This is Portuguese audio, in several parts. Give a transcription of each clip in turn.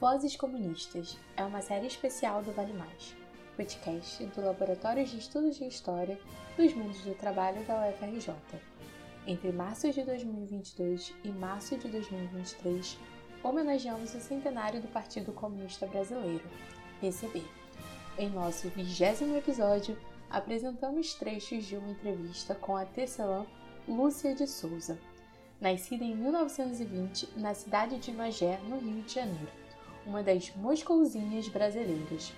Vozes Comunistas é uma série especial do Vale Mais, podcast do Laboratório de Estudos de História dos Mundos do Trabalho da UFRJ. Entre março de 2022 e março de 2023, homenageamos o centenário do Partido Comunista Brasileiro, PCB. Em nosso vigésimo episódio, apresentamos trechos de uma entrevista com a tecelã Lúcia de Souza, nascida em 1920 na cidade de Magé, no Rio de Janeiro uma das moscouzinhas brasileiras.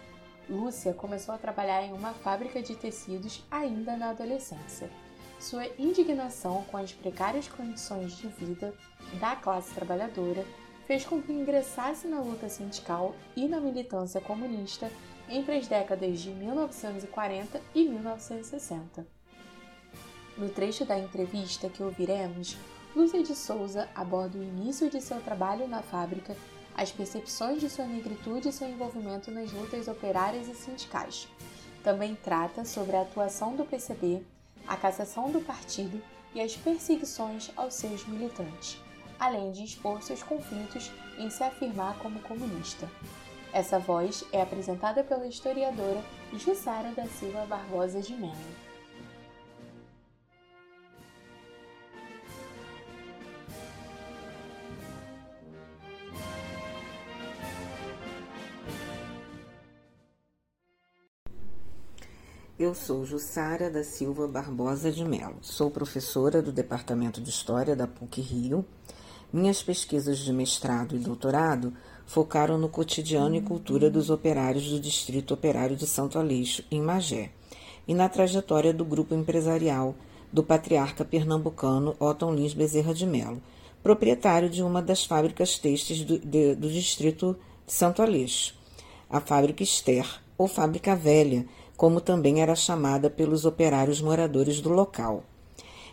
Lúcia começou a trabalhar em uma fábrica de tecidos ainda na adolescência. Sua indignação com as precárias condições de vida da classe trabalhadora fez com que ingressasse na luta sindical e na militância comunista entre as décadas de 1940 e 1960. No trecho da entrevista que ouviremos, Lúcia de Souza aborda o início de seu trabalho na fábrica as percepções de sua negritude e seu envolvimento nas lutas operárias e sindicais. Também trata sobre a atuação do PCB, a cassação do partido e as perseguições aos seus militantes, além de expor seus conflitos em se afirmar como comunista. Essa voz é apresentada pela historiadora Jussara da Silva Barbosa de Mello. Eu sou Jussara da Silva Barbosa de Melo. Sou professora do Departamento de História da PUC Rio. Minhas pesquisas de mestrado e doutorado focaram no cotidiano e cultura dos operários do Distrito Operário de Santo Aleixo, em Magé, e na trajetória do grupo empresarial do patriarca pernambucano Otton Lins Bezerra de Melo, proprietário de uma das fábricas têxteis do, de, do distrito de Santo Aleixo, a Fábrica Ester, ou Fábrica Velha, como também era chamada pelos operários moradores do local.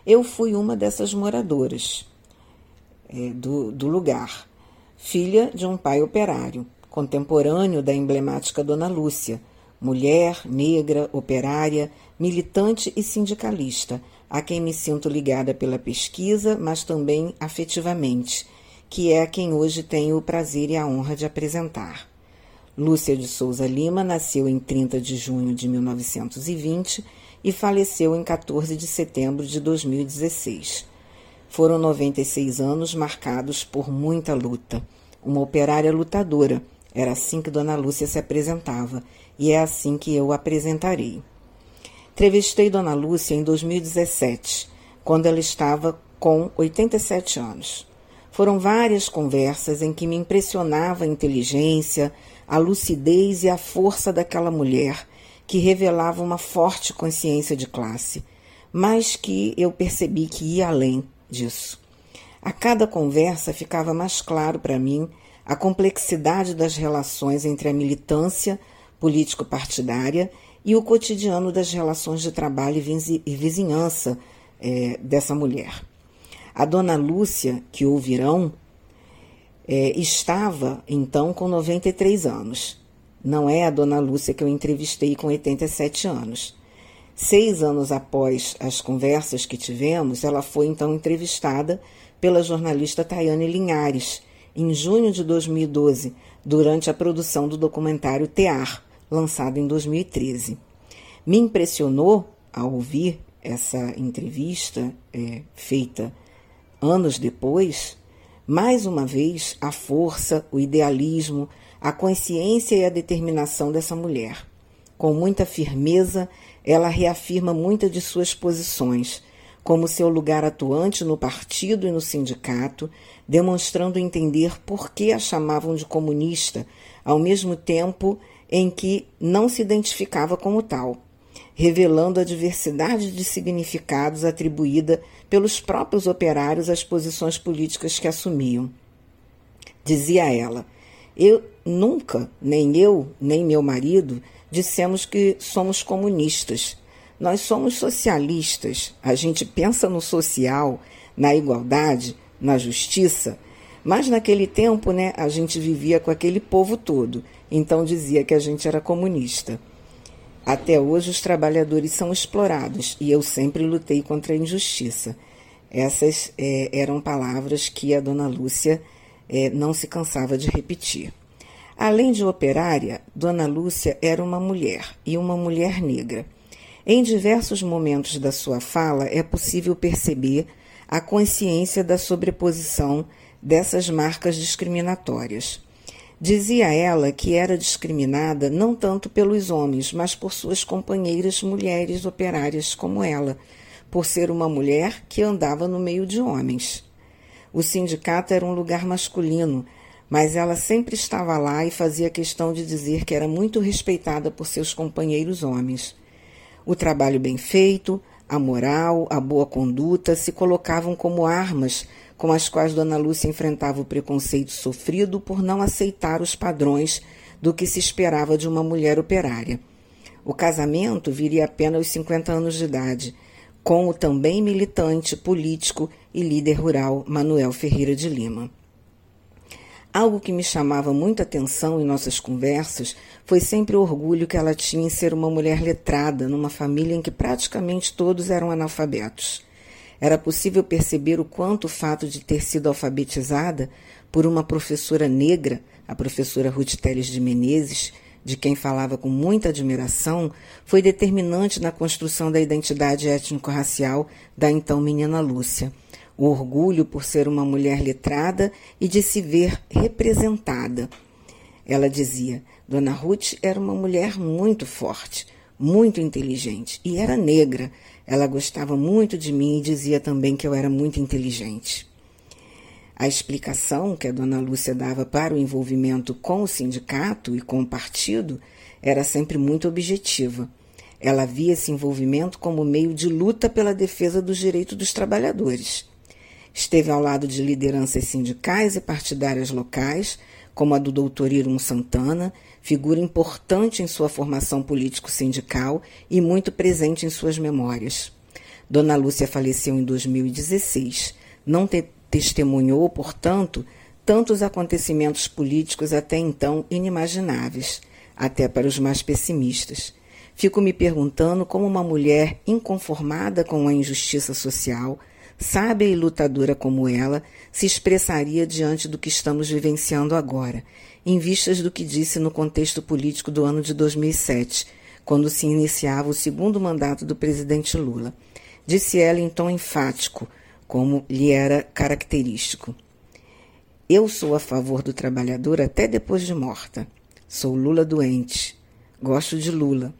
Eu fui uma dessas moradoras é, do, do lugar, filha de um pai operário, contemporâneo da emblemática Dona Lúcia, mulher, negra, operária, militante e sindicalista, a quem me sinto ligada pela pesquisa, mas também afetivamente, que é a quem hoje tenho o prazer e a honra de apresentar. Lúcia de Souza Lima nasceu em 30 de junho de 1920 e faleceu em 14 de setembro de 2016. Foram 96 anos marcados por muita luta. Uma operária lutadora. Era assim que Dona Lúcia se apresentava e é assim que eu a apresentarei. Entrevistei Dona Lúcia em 2017, quando ela estava com 87 anos. Foram várias conversas em que me impressionava a inteligência, a lucidez e a força daquela mulher que revelava uma forte consciência de classe, mas que eu percebi que ia além disso. A cada conversa ficava mais claro para mim a complexidade das relações entre a militância político-partidária e o cotidiano das relações de trabalho e vizinhança é, dessa mulher. A dona Lúcia, que ouvirão, é, estava então com 93 anos. Não é a dona Lúcia que eu entrevistei com 87 anos. Seis anos após as conversas que tivemos, ela foi então entrevistada pela jornalista Tayane Linhares, em junho de 2012, durante a produção do documentário Tear, lançado em 2013. Me impressionou, ao ouvir essa entrevista é, feita anos depois, mais uma vez, a força, o idealismo, a consciência e a determinação dessa mulher. Com muita firmeza, ela reafirma muitas de suas posições, como seu lugar atuante no partido e no sindicato, demonstrando entender por que a chamavam de comunista, ao mesmo tempo em que não se identificava como tal revelando a diversidade de significados atribuída pelos próprios operários às posições políticas que assumiam. Dizia ela: Eu nunca, nem eu, nem meu marido, dissemos que somos comunistas. Nós somos socialistas. A gente pensa no social, na igualdade, na justiça. Mas naquele tempo, né, a gente vivia com aquele povo todo. Então dizia que a gente era comunista. Até hoje, os trabalhadores são explorados e eu sempre lutei contra a injustiça. Essas é, eram palavras que a dona Lúcia é, não se cansava de repetir. Além de operária, Dona Lúcia era uma mulher e uma mulher negra. Em diversos momentos da sua fala é possível perceber a consciência da sobreposição dessas marcas discriminatórias. Dizia ela que era discriminada não tanto pelos homens, mas por suas companheiras mulheres operárias como ela, por ser uma mulher que andava no meio de homens. O sindicato era um lugar masculino, mas ela sempre estava lá e fazia questão de dizer que era muito respeitada por seus companheiros homens. O trabalho bem feito, a moral, a boa conduta se colocavam como armas com as quais Dona Lúcia enfrentava o preconceito sofrido por não aceitar os padrões do que se esperava de uma mulher operária. O casamento viria apenas aos 50 anos de idade, com o também militante, político e líder rural Manuel Ferreira de Lima. Algo que me chamava muita atenção em nossas conversas foi sempre o orgulho que ela tinha em ser uma mulher letrada numa família em que praticamente todos eram analfabetos. Era possível perceber o quanto o fato de ter sido alfabetizada por uma professora negra, a professora Ruth Teles de Menezes, de quem falava com muita admiração, foi determinante na construção da identidade étnico-racial da então menina Lúcia. O orgulho por ser uma mulher letrada e de se ver representada. Ela dizia: Dona Ruth era uma mulher muito forte, muito inteligente e era negra, ela gostava muito de mim e dizia também que eu era muito inteligente. A explicação que a dona Lúcia dava para o envolvimento com o sindicato e com o partido era sempre muito objetiva. Ela via esse envolvimento como meio de luta pela defesa dos direitos dos trabalhadores. Esteve ao lado de lideranças sindicais e partidárias locais, como a do doutor Irum Santana, figura importante em sua formação político-sindical e muito presente em suas memórias. Dona Lúcia faleceu em 2016. Não te testemunhou, portanto, tantos acontecimentos políticos até então inimagináveis, até para os mais pessimistas. Fico me perguntando como uma mulher inconformada com a injustiça social, sábia e lutadora como ela, se expressaria diante do que estamos vivenciando agora, em vistas do que disse no contexto político do ano de 2007, quando se iniciava o segundo mandato do presidente Lula. Disse ela em tom enfático, como lhe era característico. Eu sou a favor do trabalhador até depois de morta. Sou Lula doente. Gosto de Lula.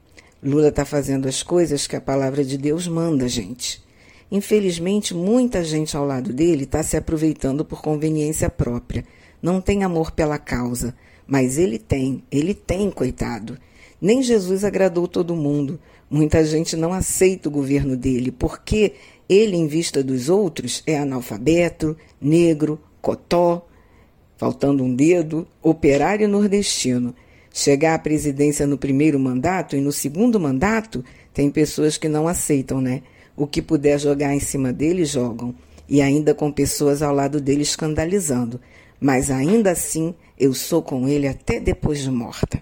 Lula está fazendo as coisas que a palavra de Deus manda, gente. Infelizmente, muita gente ao lado dele está se aproveitando por conveniência própria não tem amor pela causa, mas ele tem, ele tem, coitado. Nem Jesus agradou todo mundo. Muita gente não aceita o governo dele, porque ele, em vista dos outros, é analfabeto, negro, cotó, faltando um dedo, operário nordestino. Chegar à presidência no primeiro mandato e no segundo mandato, tem pessoas que não aceitam, né? O que puder jogar em cima dele, jogam. E ainda com pessoas ao lado dele escandalizando mas ainda assim eu sou com ele até depois de morta.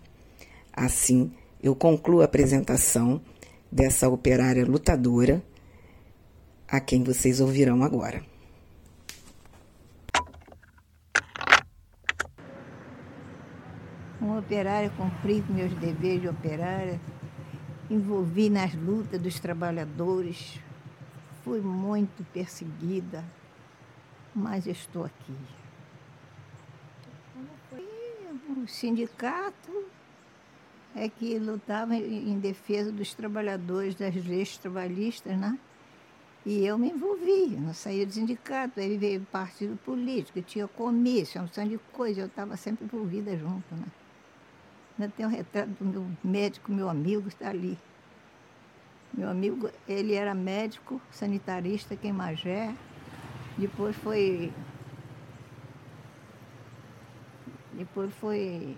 Assim, eu concluo a apresentação dessa operária lutadora, a quem vocês ouvirão agora. Uma operária, cumpri meus deveres de operária, envolvi nas lutas dos trabalhadores, fui muito perseguida, mas estou aqui. o sindicato é que lutava em defesa dos trabalhadores, das leis trabalhistas, né? E eu me envolvi, não saía do sindicato, aí veio partido político, tinha comício, uma opção de coisa, eu estava sempre envolvida junto, né? Ainda tem um retrato do meu médico, meu amigo, está ali. Meu amigo, ele era médico, sanitarista aqui em Magé, depois foi depois foi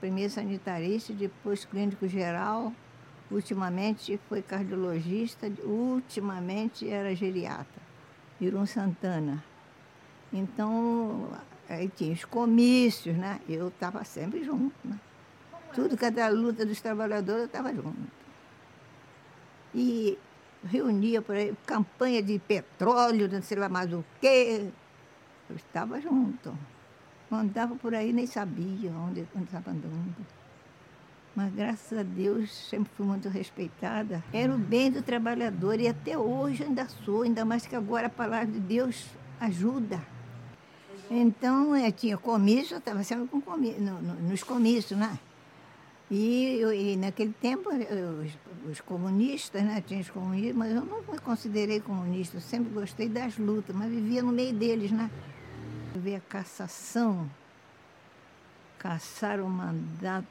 primeiro sanitarista, depois clínico geral, ultimamente foi cardiologista, ultimamente era geriatra, Irum Santana. Então, aí tinha os comícios, né? Eu estava sempre junto, né? Tudo que era a luta dos trabalhadores, eu estava junto. E reunia por aí, campanha de petróleo, não sei lá mais o quê. Eu estava junto. Andava por aí, nem sabia onde estava andando. Mas graças a Deus sempre fui muito respeitada. Era o bem do trabalhador e até hoje ainda sou, ainda mais que agora a palavra de Deus ajuda. Então, eu tinha comício, eu estava sendo com comício, no, no, nos comícios, né? E, e naquele tempo, os, os, comunistas, né? Tinha os comunistas, mas eu não me considerei comunista, eu sempre gostei das lutas, mas vivia no meio deles, né? Eu vi a cassação, caçar o mandato,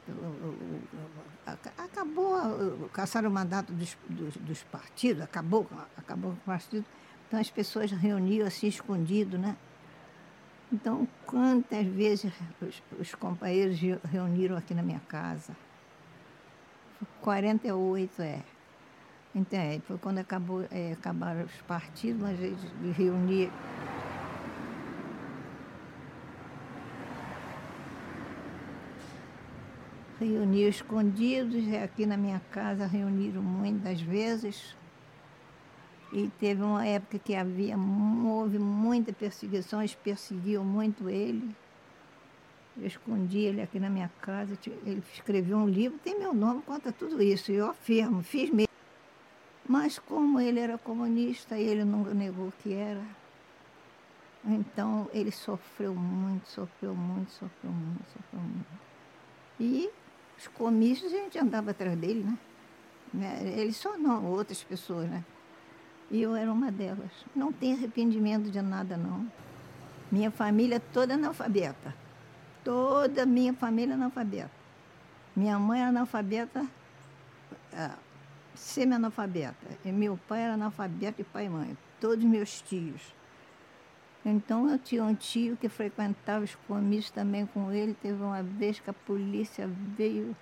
acabou, caçar o mandato dos, dos, dos partidos, acabou, acabou o partido. Então as pessoas reuniam assim escondido, né? Então, quantas vezes os, os companheiros reuniram aqui na minha casa? 48, é. Então, é, foi quando acabou, é, acabaram os partidos, mas eles reuniram. Escondidos, é, aqui na minha casa reuniram muitas vezes. E teve uma época que havia, houve muita perseguição, eles perseguiam muito ele. Eu escondi ele aqui na minha casa, ele escreveu um livro, tem meu nome, conta tudo isso. E eu afirmo, fiz mesmo. Mas como ele era comunista, ele não negou que era. Então ele sofreu muito, sofreu muito, sofreu muito, sofreu muito. E os comícios a gente andava atrás dele, né? né ele só não, outras pessoas, né? E eu era uma delas. Não tenho arrependimento de nada, não. Minha família toda analfabeta. Toda minha família analfabeta. Minha mãe era analfabeta, é, semi-analfabeta. E meu pai era analfabeto e pai e mãe. Todos meus tios. Então eu tinha um tio que frequentava os comícios também com ele. Teve uma vez que a polícia veio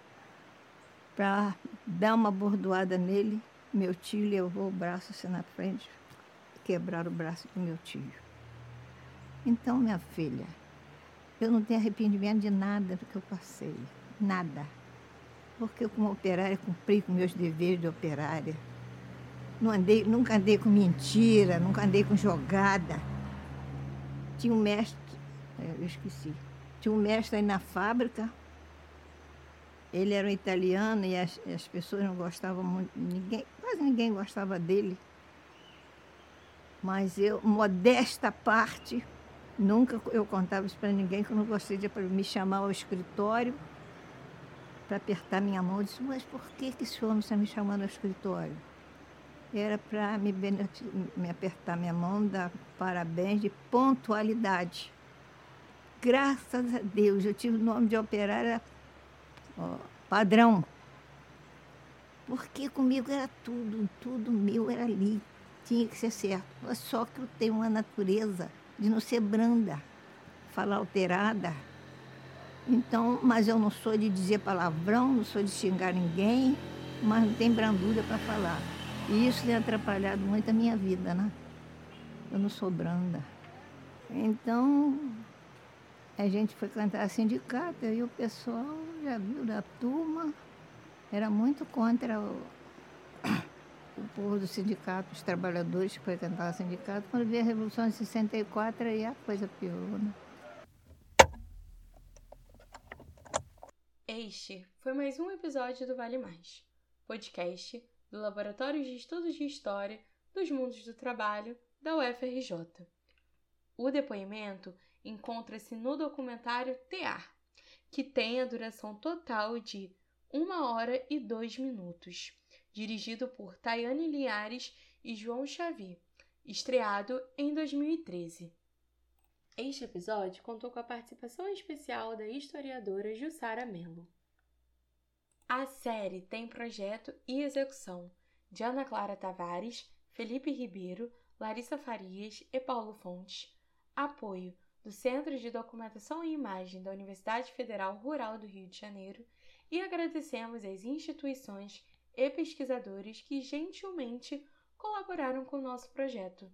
para dar uma bordoada nele. Meu tio levou o braço assim na frente, quebraram o braço do meu tio. Então, minha filha, eu não tenho arrependimento de nada do que eu passei. Nada. Porque eu, como operária, cumpri com meus deveres de operária. Não andei, nunca andei com mentira, nunca andei com jogada. Tinha um mestre, é, eu esqueci. Tinha um mestre aí na fábrica, ele era um italiano e as, as pessoas não gostavam muito, ninguém, quase ninguém gostava dele. Mas eu, modesta parte, nunca eu contava isso para ninguém, que eu não gostei de me chamar ao escritório para apertar minha mão. Eu disse, mas por que, que esse homem está me chamando ao escritório? Era para me, me apertar minha mão, dar parabéns de pontualidade. Graças a Deus, eu tive o nome de operária ó, padrão. Porque comigo era tudo, tudo meu era ali. Tinha que ser certo. Só que eu tenho uma natureza de não ser branda, falar alterada. Então, mas eu não sou de dizer palavrão, não sou de xingar ninguém, mas não tem brandura para falar. E isso tem atrapalhado muito a minha vida, né? Eu não sou branda. Então, a gente foi cantar a sindicato e o pessoal já viu da turma, era muito contra o povo do sindicato, os trabalhadores que cantar o sindicato. Quando veio a Revolução de 64, aí a coisa piorou, né? Este foi mais um episódio do Vale Mais, podcast do Laboratório de Estudos de História dos Mundos do Trabalho da UFRJ. O depoimento encontra-se no documentário Tear, que tem a duração total de 1 hora e 2 minutos, dirigido por Tayane Linhares e João Xavi, estreado em 2013. Este episódio contou com a participação especial da historiadora Jussara Mello. A série tem projeto e execução de Ana Clara Tavares, Felipe Ribeiro, Larissa Farias e Paulo Fontes. Apoio do Centro de Documentação e Imagem da Universidade Federal Rural do Rio de Janeiro e agradecemos às instituições e pesquisadores que gentilmente colaboraram com o nosso projeto.